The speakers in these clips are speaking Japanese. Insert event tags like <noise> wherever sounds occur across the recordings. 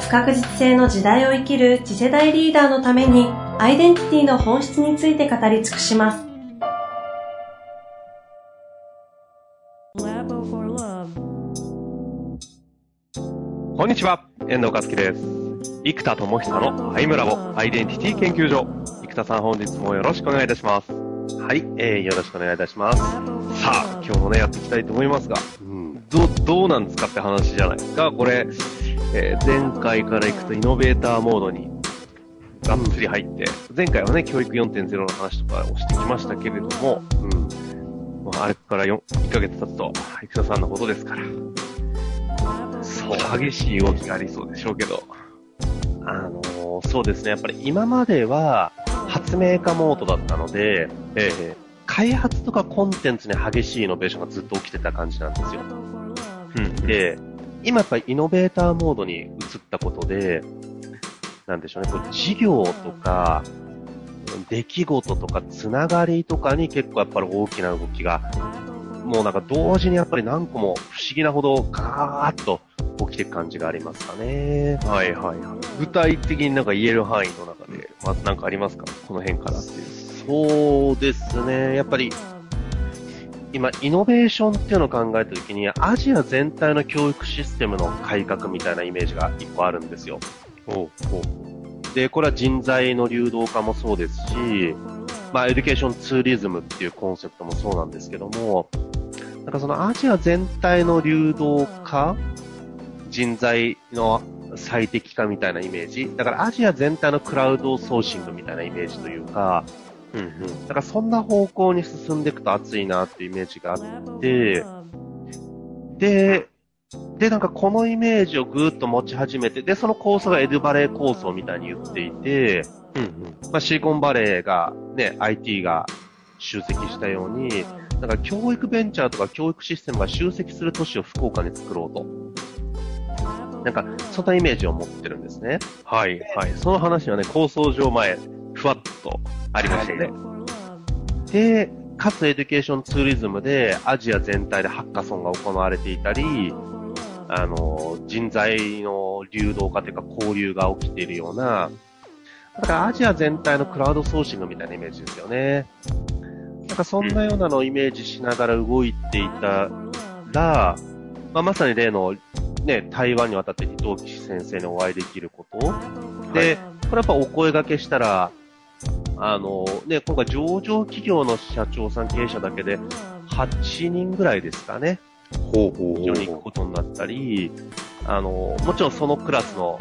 不確実性の時代を生きる次世代リーダーのためにアイデンティティの本質について語り尽くします。こんにちは、遠藤和樹です。生田智久のアイムラボアイデンティティ研究所。生田さん本日もよろしくお願いいたします。はい、えー、よろしくお願いいたします。さあ、今日もね、やっていきたいと思いますが、うん、ど、どうなんですかって話じゃないですか。これ、えー、前回から行くとイノベーターモードにがっつり入って、前回はね、教育4.0の話とかをしてきましたけれども、うん。まあ、あれから4、1ヶ月経つと、生田さんのことですから。そう、激しい動きがありそうでしょうけど。あのー、そうですね。やっぱり今までは、発明家モードだったので、えー、開発とかコンテンツに激しいイノベーションがずっと起きてた感じなんですよ。うん。で、今やっぱりイノベーターモードに移ったことで、なんでしょうね、こう事業とか、出来事とか、つながりとかに結構やっぱり大きな動きが、もうなんか同時にやっぱり何個も不思議なほどガーッと起きていく感じがありますかね。はいはいはい。具体的になんか言える範囲の中で、まずなんかありますか？この辺からっていう。そうですね。やっぱり、今、イノベーションっていうのを考えたときに、アジア全体の教育システムの改革みたいなイメージが一個あるんですよ。で、これは人材の流動化もそうですし、まあ、エデュケーションツーリズムっていうコンセプトもそうなんですけども、なんかそのアジア全体の流動化、人材の最適化みたいなイメージ。だからアジア全体のクラウドソーシングみたいなイメージというか、うんうん。だからそんな方向に進んでいくと熱いなっていうイメージがあって、で、で、なんかこのイメージをぐーっと持ち始めて、で、その構想がエドバレー構想みたいに言っていて、うんうん。まあ、シリコンバレーが、ね、IT が集積したように、なんか教育ベンチャーとか教育システムが集積する都市を福岡に作ろうと。なんか、そんなイメージを持ってるんですね。はい、はい。その話はね、構想上前、ふわっとありましたね。で、かつエデュケーションツーリズムでアジア全体でハッカソンが行われていたり、あの、人材の流動化というか交流が起きているような、だからアジア全体のクラウドソーシングみたいなイメージですよね。なんかそんなようなのをイメージしながら動いていたら、まあ、まさに例の、ね、台湾に渡って伊藤岸先生にお会いできること。で、はい、これやっぱお声掛けしたら、あの、ね、今回上場企業の社長さん経営者だけで8人ぐらいですかね。ほうほうほう。に行くことになったり、あの、もちろんそのクラスの、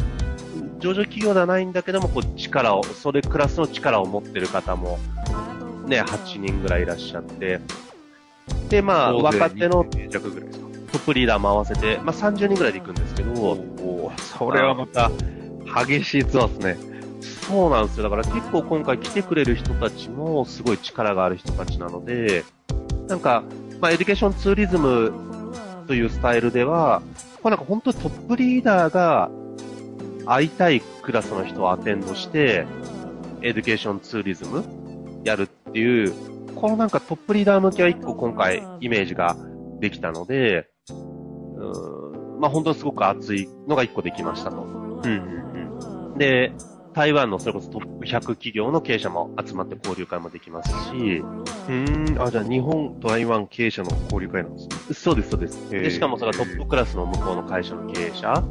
上場企業ではないんだけども、こう力を、それクラスの力を持ってる方も、ね、8人ぐらいいらっしゃって、で、まあ、若手のトップリーダーも合わせて、まあ30人ぐらいで行くんですけど、おそれはまた激しいツアーですね。そうなんですよ。だから結構今回来てくれる人たちもすごい力がある人たちなので、なんか、まあ、エデュケーションツーリズムというスタイルでは、これなんか本当にトップリーダーが会いたいクラスの人をアテンドして、エデュケーションツーリズムやるっていう、このなんかトップリーダー向けは一個今回イメージができたので、うんまあ本当にすごく熱いのが一個できましたと。うんうんうん、で、台湾のそれこそトップ100企業の経営者も集まって交流会もできますし、うん、あ、じゃあ日本、台湾経営者の交流会なんですね。そうです、そうです。で、しかもそれはトップクラスの向こうの会社の経営者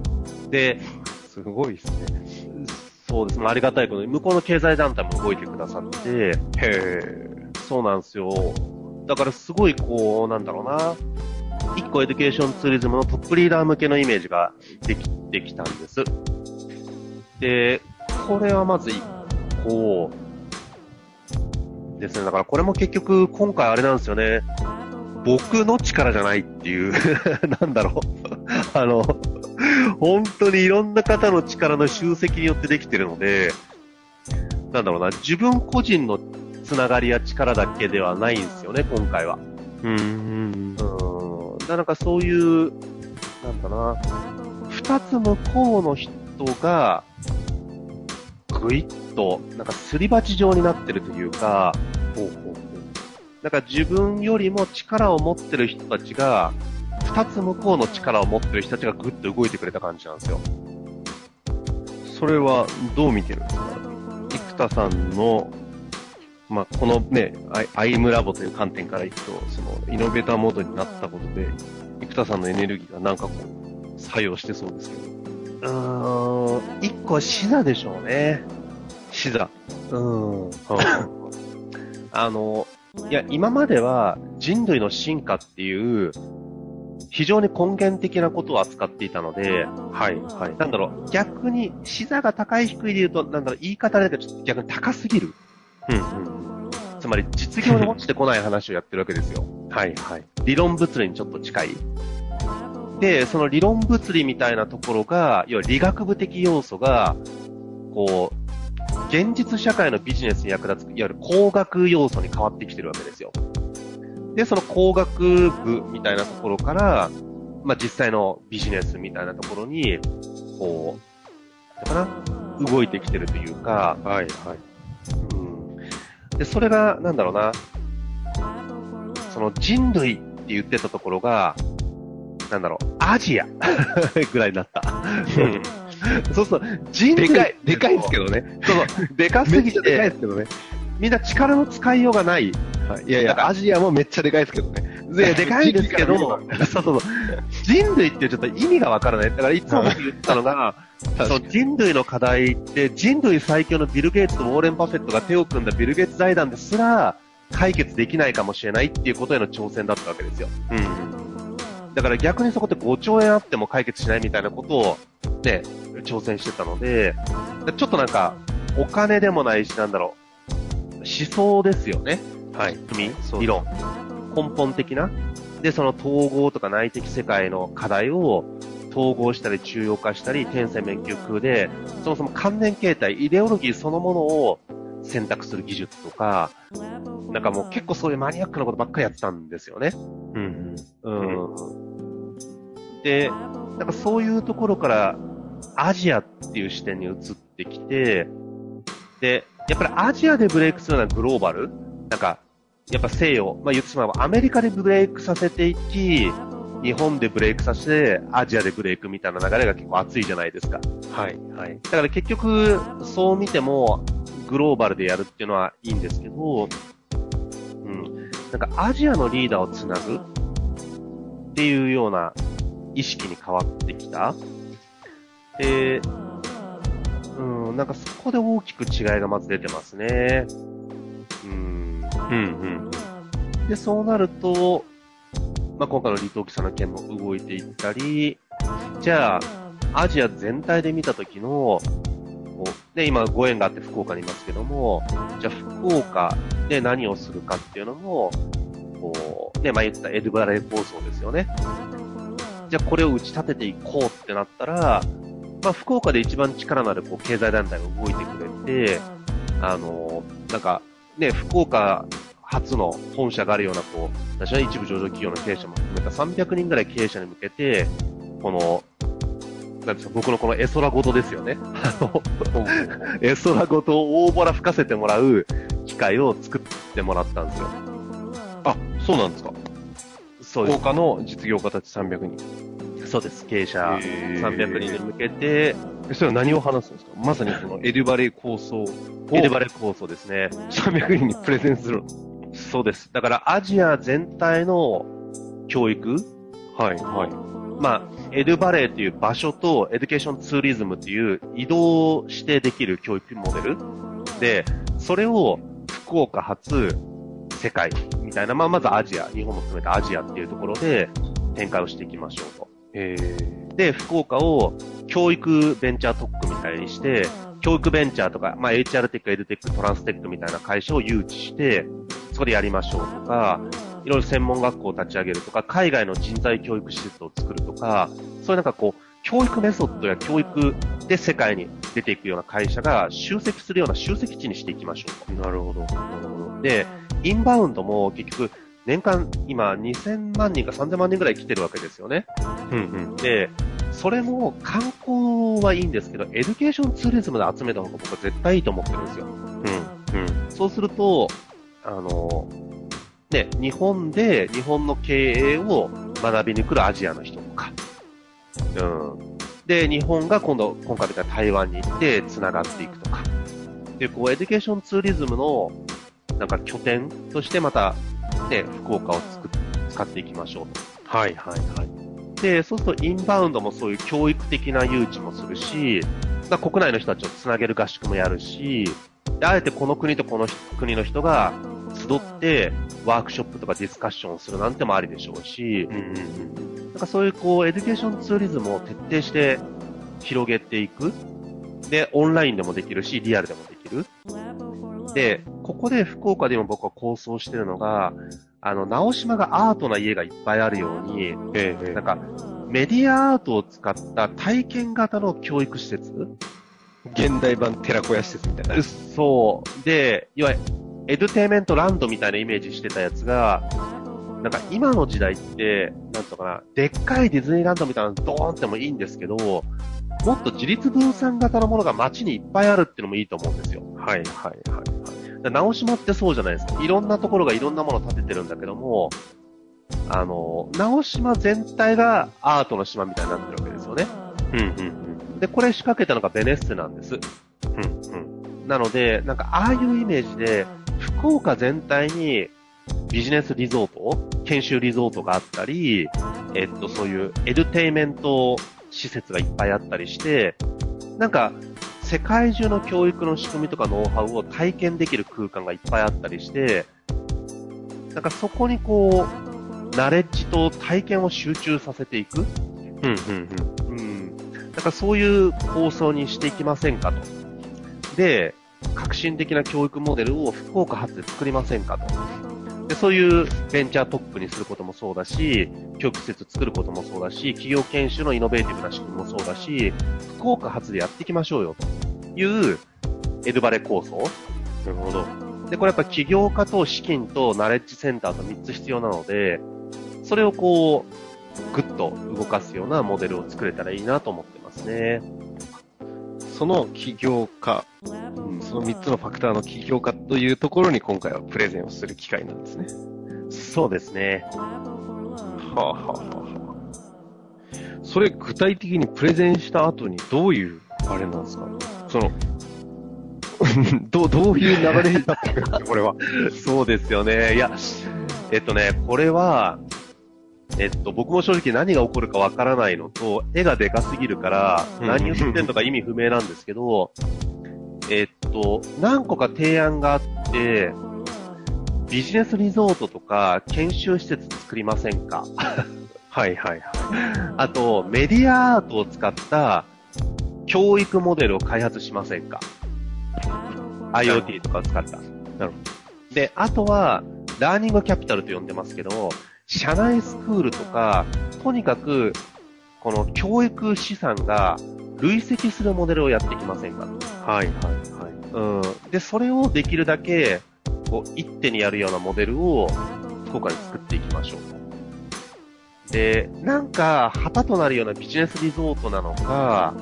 で、すごいですね。そうですね、ありがたいことに、向こうの経済団体も動いてくださって、へえ、そうなんですよ。だからすごいこう、なんだろうな、一個エデュケーションツーリズムのトップリーダー向けのイメージができてきたんです。で、これはまず一個ですね。だからこれも結局今回あれなんですよね。僕の力じゃないっていう <laughs> なんだろう <laughs> あの、本当にいろんな方の力の集積によってできてるので、なんだろうな、自分個人のつながりや力だけではないんですよね、今回は。うん。うん。なんかそういう、なんだな、二つ向こうの人が、ぐいっと、なんかすり鉢状になってるというか、ほうほうほう。なんか自分よりも力を持ってる人たちが、二つ向こうの力を持ってる人たちがぐっと動いてくれた感じなんですよ。それはどう見てるんですか？生田さんの、まあ、このね、アイムラボという観点からいくと、その、イノベーターモードになったことで、生田さんのエネルギーがなんかこう、作用してそうですけど。うーん、一個は死座でしょうね。死座。うん。あの、いや、今までは人類の進化っていう、非常に根源的なことを扱っていたので、はい、はい。なんだろう、逆に、視座が高い低いで言うと、なんだろう、言い方だけどちょっと逆に高すぎる。うん、うん。つまり、実業に落ちてこない話をやってるわけですよ。はい、はい。理論物理にちょっと近い。で、その理論物理みたいなところが、要は理学部的要素が、こう、現実社会のビジネスに役立つ、いわゆる工学要素に変わってきてるわけですよ。で、その工学部みたいなところから、まあ、実際のビジネスみたいなところに、こう、だかな、動いてきてるというか、はい、はい。うん。で、それが、なんだろうな、その人類って言ってたところが、なんだろう、アジア <laughs> ぐらいになった。<laughs> <laughs> そうそう、人類。でかい、でかいですけどね。そうそう、でかすぎて。でかいですけどね。みんな力の使いようがない。はい、いやいや、アジアもめっちゃでかいですけどね。で、<laughs> でかいですけど、そうそうそう。人類ってちょっと意味がわからない。だからいつも僕言ったのが、<laughs> その人類の課題って人類最強のビル・ゲイツとウォーレン・パフェットが手を組んだビル・ゲイツ財団ですら解決できないかもしれないっていうことへの挑戦だったわけですよ。うん。だから逆にそこで5兆円あっても解決しないみたいなことを、ね、挑戦してたので、ちょっとなんか、お金でもないし、なんだろう、思想ですよね。はい。組理論。根本的な。で、その統合とか内的世界の課題を統合したり中央化したり、天線面級空で、そもそも関連形態、イデオロギーそのものを選択する技術とか、なんかもう結構そういうマニアックなことばっかりやってたんですよね。うん。うん。で、なんかそういうところからアジアっていう視点に移ってきて、で、やっぱりアジアでブレイクするのはグローバル？なんか、やっぱ西洋、まあ言ってしまえばアメリカでブレイクさせていき、日本でブレイクさせて、アジアでブレイクみたいな流れが結構熱いじゃないですか。はい、はい。だから結局、そう見ても、グローバルでやるっていうのはいいんですけど、うん。なんかアジアのリーダーをつなぐっていうような意識に変わってきた。で、うん、なんかそこで大きく違いがまず出てますね。うん。うん、うん。で、そうなると、まあ、今回の離島記者の件も動いていったり、じゃあ、アジア全体で見たときの、で、今ご縁があって福岡にいますけども、じゃあ福岡で何をするかっていうのも、こう、ね、まあ、言ったエドバレー構想ですよね。じゃあこれを打ち立てていこうってなったら、まあ、福岡で一番力のあるこう経済団体が動いてくれて、あの、なんか、ね、福岡初の本社があるような、こう、私は一部上場企業の経営者も含めた300人ぐらい経営者に向けて、この、なんですか、僕のこの絵空ごとですよね。あの、絵空ごとを大ボラ吹かせてもらう機会を作ってもらったんですよ。あ、そうなんですかそうです。福岡の実業家たち300人。そうです。経営者300人に向けて、それは何を話すんですか？まさにそのエルバレ構想エルバレ構想ですね。300人にプレゼンするそうです。だからアジア全体の教育はい、はい。まあ、エドバレーという場所とエデュケーションツーリズムっていう移動してできる教育モデルで、それを福岡発世界みたいな、まあ、まずアジア、日本も含めてアジアっていうところで展開をしていきましょうと。えー、で、福岡を教育ベンチャー特区みたいにして、教育ベンチャーとか、まあ、HR テック、エドテック、トランステックみたいな会社を誘致して、そこでやりましょうとか、いろいろ専門学校を立ち上げるとか、海外の人材教育施設を作るとか、そういうなんかこう、教育メソッドや教育で世界に出ていくような会社が集積するような集積地にしていきましょうと。なるほど。なるほど。で、インバウンドも結局、年間今2000万人か3000万人ぐらい来てるわけですよね。うんうん。で、それも観光はいいんですけど、エデュケーションツーリズムで集めた方が僕は絶対いいと思ってるんですよ。うん。うん。そうすると、あの、ね、日本で日本の経営を学びに来るアジアの人とか、うん。で、日本が今度、今回みたいな台湾に行って繋がっていくとか。で、こう、エデュケーションツーリズムの、なんか拠点としてまた、ね、福岡を作っ使っていきましょうと。はいはいはい。で、そうするとインバウンドもそういう教育的な誘致もするし、まあ、国内の人たちをつなげる合宿もやるし、あえてこの国とこの国の人が集ってワークショップとかディスカッションをするなんてもありでしょうし、うんうんうんなんかそういうこう、 education tourism を徹底して広げていく。で、オンラインでもできるし、リアルでもできる。で、ここで福岡でも僕は構想してるのが、あの、直島がアートな家がいっぱいあるように、ええ、なんか、メディアアートを使った体験型の教育施設？現代版寺子屋施設みたいな。そう。で、いわゆる、エデュテイメントランドみたいなイメージしてたやつが、なんか今の時代って、なんとかな、でっかいディズニーランドみたいなのドーンってもいいんですけど、もっと自立分散型のものが街にいっぱいあるっていうのもいいと思うんですよ。はいはいはい。直島ってそうじゃないですか。いろんなところがいろんなものを建ててるんだけども、あの、直島全体がアートの島みたいになってるわけですよね。うんうんうん。で、これ仕掛けたのがベネッセなんです。うんうん。なので、なんかああいうイメージで、福岡全体にビジネスリゾート研修リゾートがあったり、えっと、そういうエデュテイメント施設がいっぱいあったりして、なんか、世界中の教育の仕組みとかノウハウを体験できる空間がいっぱいあったりして、なんかそこにこう、ナレッジと体験を集中させていく。うん、うん、うん。うん。なんかそういう構想にしていきませんかと。で、革新的な教育モデルを福岡発で作りませんかと。で、そういうベンチャートップにすることもそうだし、教育施設作ることもそうだし、企業研修のイノベーティブな仕組みもそうだし、福岡発でやっていきましょうよ、というエルバレ構想。なるほど。で、これやっぱ起業家と資金とナレッジセンターと3つ必要なので、それをこう、ぐっと動かすようなモデルを作れたらいいなと思ってますね。その起業家、うん、その3つのファクターの起業家というところに今回はプレゼンをする機会なんですね。そうですね。はあ、はあはあ、それ具体的にプレゼンした後にどういうあれなんですか？その、<laughs> どどういう流れになってくるんですかこれは。そうですよね。いや、えっとね、これは、えっと、僕も正直何が起こるかわからないのと、絵がでかすぎるから、何言ってんのか意味不明なんですけど、えっと、何個か提案があって、ビジネスリゾートとか研修施設作りませんか？<laughs> はいはいはい。あと、メディアアートを使った教育モデルを開発しませんか ?IoT とかを使った。なるほど。で、あとは、ラーニングキャピタルと呼んでますけど、社内スクールとか、とにかく、この教育資産が累積するモデルをやっていきませんか？はいはいはい。うん。で、それをできるだけ、こう、一手にやるようなモデルを、福岡に作っていきましょう。で、なんか、旗となるようなビジネスリゾートなのか、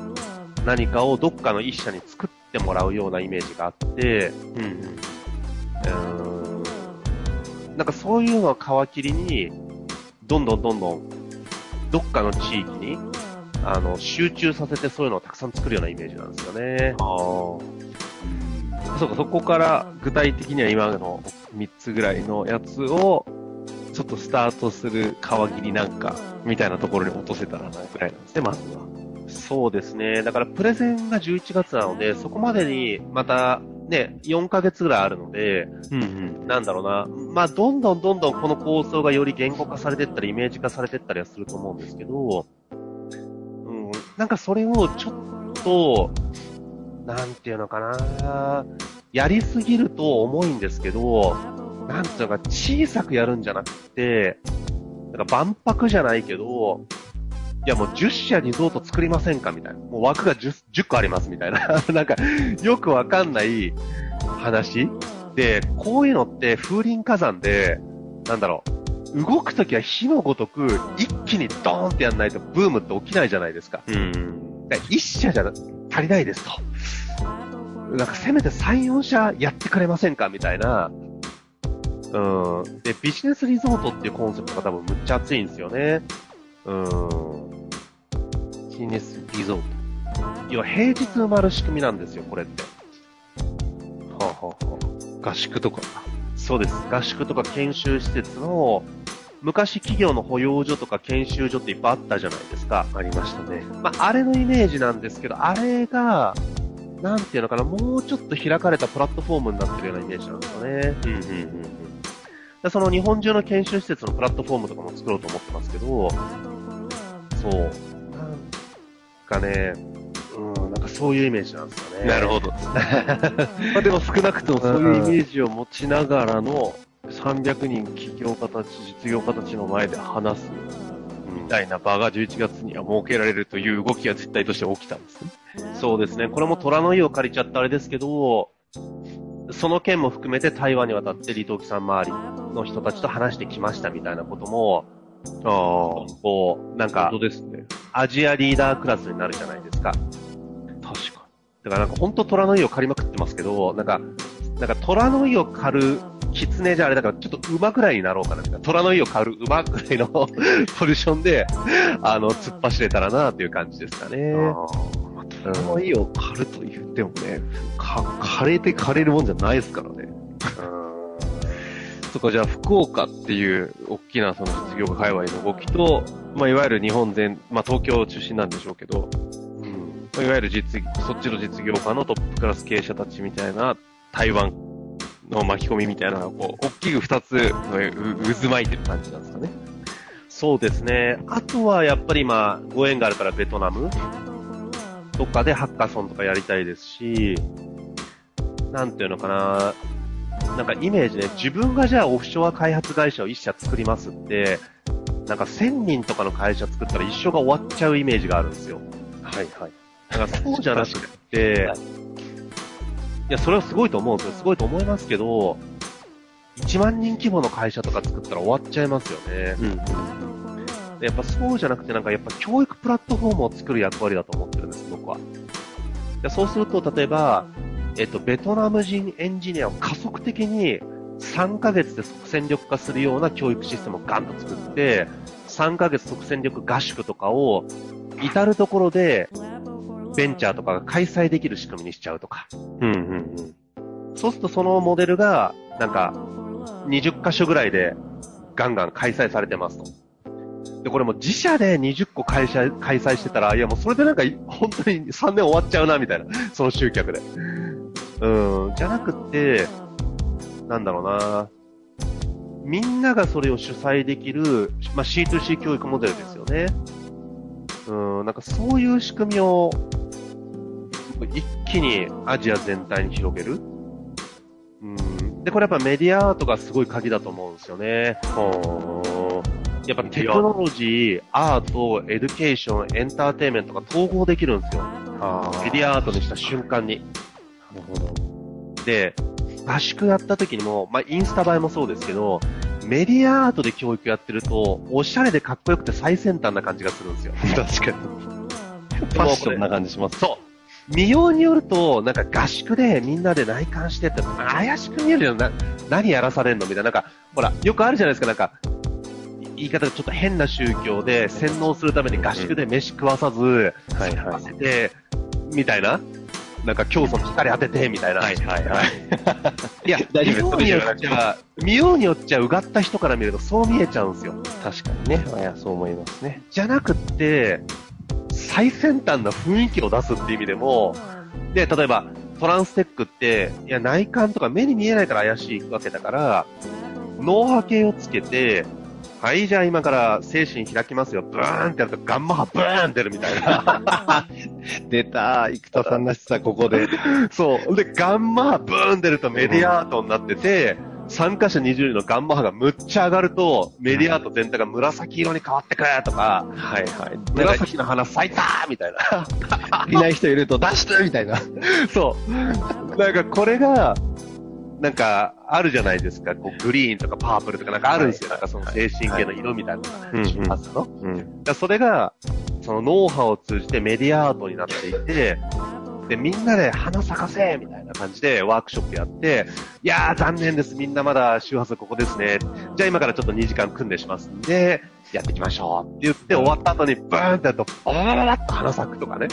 何かをどっかの一社に作ってもらうようなイメージがあって、うん、うん。なんかそういうのを皮切りに、どんどんどんどん、どっかの地域に、あの、集中させてそういうのをたくさん作るようなイメージなんですよね。ああ。そうか、そこから具体的には今の3つぐらいのやつを、ちょっとスタートする皮切りなんか、みたいなところに落とせたらな、ぐらいなんですね、まずは。そうですね。だからプレゼンが11月なので、そこまでにまたね、4ヶ月ぐらいあるので、うんうん、なんだろうな。まあ、どんどんどんどんこの構想がより言語化されてったり、イメージ化されてったりはすると思うんですけど、うん、なんかそれをちょっと、なんていうのかな。やりすぎると重いんですけど、なんていうのか、小さくやるんじゃなくて、なんか万博じゃないけど、いやもう10社リゾート作りませんかみたいな。もう枠が 10, 10個ありますみたいな。<laughs> なんか、よくわかんない話で、こういうのって風林火山で、なんだろう、動くときは火のごとく、一気にドーンってやんないとブームって起きないじゃないですか。うん。一社じゃ足りないですと。なんかせめて3、4社やってくれませんかみたいな。うん。で、ビジネスリゾートっていうコンセプトが多分むっちゃ熱いんですよね。うん。ビジネスリゾート。要は平日埋まる仕組みなんですよ、これって。はあ、はあはあ、合宿とか。そうです。合宿とか研修施設の、昔企業の保養所とか研修所っていっぱいあったじゃないですか。ありましたね。まあ、あれのイメージなんですけど、あれが、なんていうのかな、もうちょっと開かれたプラットフォームになってるようなイメージなんですよね。うんうんうんうん。その日本中の研修施設のプラットフォームとかも作ろうと思ってますけど、そう。かね、うん、なんかそういうイメージなんですよね。なるほど。<laughs> まあでも少なくともそういうイメージを持ちながらの300人企業家たち、実業家たちの前で話すみたいな場が11月には設けられるという動きが実態として起きたんですね。そうですね。これも虎の意を借りちゃったあれですけど、その件も含めて台湾に渡って李登輝さん周りの人たちと話してきましたみたいなことも、ああ、こう、なんか、本当ですね。アジアリーダークラスになるじゃないですか。確かだからなんか本当虎の意を借りまくってますけど、なんか、なんか虎の意を狩る狐じゃあれだからちょっと馬ぐらいになろうかなみたいな。虎の意を狩る馬ぐらいの <laughs> ポジションで、あの、突っ走れたらなっていう感じですかね。虎の意を狩ると言ってもね、か、枯れて枯れるもんじゃないですからね。そこじゃあ福岡っていう大きなその実業家界隈の動きと、まあ、いわゆる日本全、まあ、東京中心なんでしょうけど、うん、まあ、いわゆる実、そっちの実業家のトップクラス経営者たちみたいな台湾の巻き込みみたいな、こう、大きく二つの渦巻いてる感じなんですかね。そうですね。あとはやっぱり今、ご縁があるからベトナムとかでハッカソンとかやりたいですし、なんていうのかな、なんかイメージね、自分がじゃあオフショア開発会社を一社作りますって、なんか1000人とかの会社作ったら一生が終わっちゃうイメージがあるんですよ。はいはい。だからそうじゃなくて、いや、それはすごいと思うんですよ。すごいと思いますけど、1万人規模の会社とか作ったら終わっちゃいますよね。うん。やっぱそうじゃなくて、なんかやっぱ教育プラットフォームを作る役割だと思ってるんです、僕は。そうすると、例えば、えっと、ベトナム人エンジニアを加速的に3ヶ月で即戦力化するような教育システムをガンと作って、3ヶ月即戦力合宿とかを至るところでベンチャーとかが開催できる仕組みにしちゃうとか。うんうんうん。そうするとそのモデルが、なんか、20箇所ぐらいでガンガン開催されてますと。で、これも自社で20個会社、開催してたら、いやもうそれでなんか、本当に3年終わっちゃうな、みたいな。その集客で。うん、じゃなくて、なんだろうな。みんながそれを主催できる、まあ、C2C 教育モデルですよね。うん、なんかそういう仕組みを一気にアジア全体に広げる。うん、で、これやっぱメディアアートがすごい鍵だと思うんですよね。やっぱテクノロジー、アート、 education、エンターテイメントが統合できるんですよ。メディアアートにした瞬間に。なるほど。で、合宿やった時にも、まあ、インスタ映えもそうですけど、メディアアートで教育やってると、おしゃれでかっこよくて最先端な感じがするんですよ。<laughs> 確かに。ファッションな感じします。そう。見ようによると、なんか合宿でみんなで内観してって、怪しく見えるよな、何やらされんのみたいな、なんか、ほら、よくあるじゃないですか、なんか、言い方がちょっと変な宗教で洗脳するために合宿で飯食わさず、うん、はいはい。せて、みたいな。なんか教祖の光当てて、みたいな。はいはいはい。いや、大丈夫見ようによっちゃ、見ようによっちゃうがった人から見るとそう見えちゃうんですよ。確かにね。いや、そう思いますね。じゃなくって、最先端な雰囲気を出すっていう意味でも、で、例えば、トランステックって、いや、内観とか目に見えないから怪しいわけだから、脳波計をつけて、はい、じゃあ今から精神開きますよ。ブーンってやるとガンマ波ブーン出るみたいな。<laughs> 出た生田さんらしさ、ここで。<laughs> そう。で、ガンマ波ブーン出るとメディアアートになってて、参加者20人のガンマ波がむっちゃ上がると、メディアート全体が紫色に変わってくるとか、はいはい。紫の花咲いたみたいな。<laughs> いない人いると出してみたいな。そう。なんかこれが、なんか、あるじゃないですか。こう、グリーンとかパープルとかなんかあるんですよ。なんかその精神系の色みたいなのが、出発の？うん。それが、その脳波を通じてメディアアートになっていて、で、みんなで花咲かせみたいな感じでワークショップやって、いやー残念です。みんなまだ周波数ここですね。じゃあ今からちょっと2時間訓練しますんで、やっていきましょうって言って終わった後にブーンってやると、バババババッと花咲くとかね。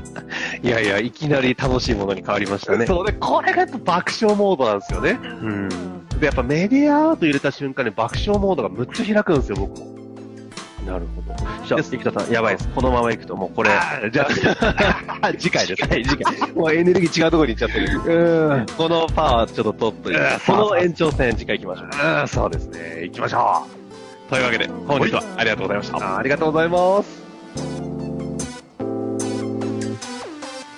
<laughs> いやいや、いきなり楽しいものに変わりましたね。そうで、これがやっぱ爆笑モードなんですよね。うん。で、やっぱメディアアート入れた瞬間に爆笑モードがむっちゃ開くんですよ、僕も。なるほど。じゃあ、生田さん、やばいです。このまま行くともうこれ。じゃあ、<laughs> 次回です。はい、次回。もうエネルギー違うところに行っちゃってる。うん。このパワーちょっと取っといて。この延長戦、次回行きましょう。うん、そうですね。行きましょう。というわけで、本日はありがとうございました。ありがとうございます。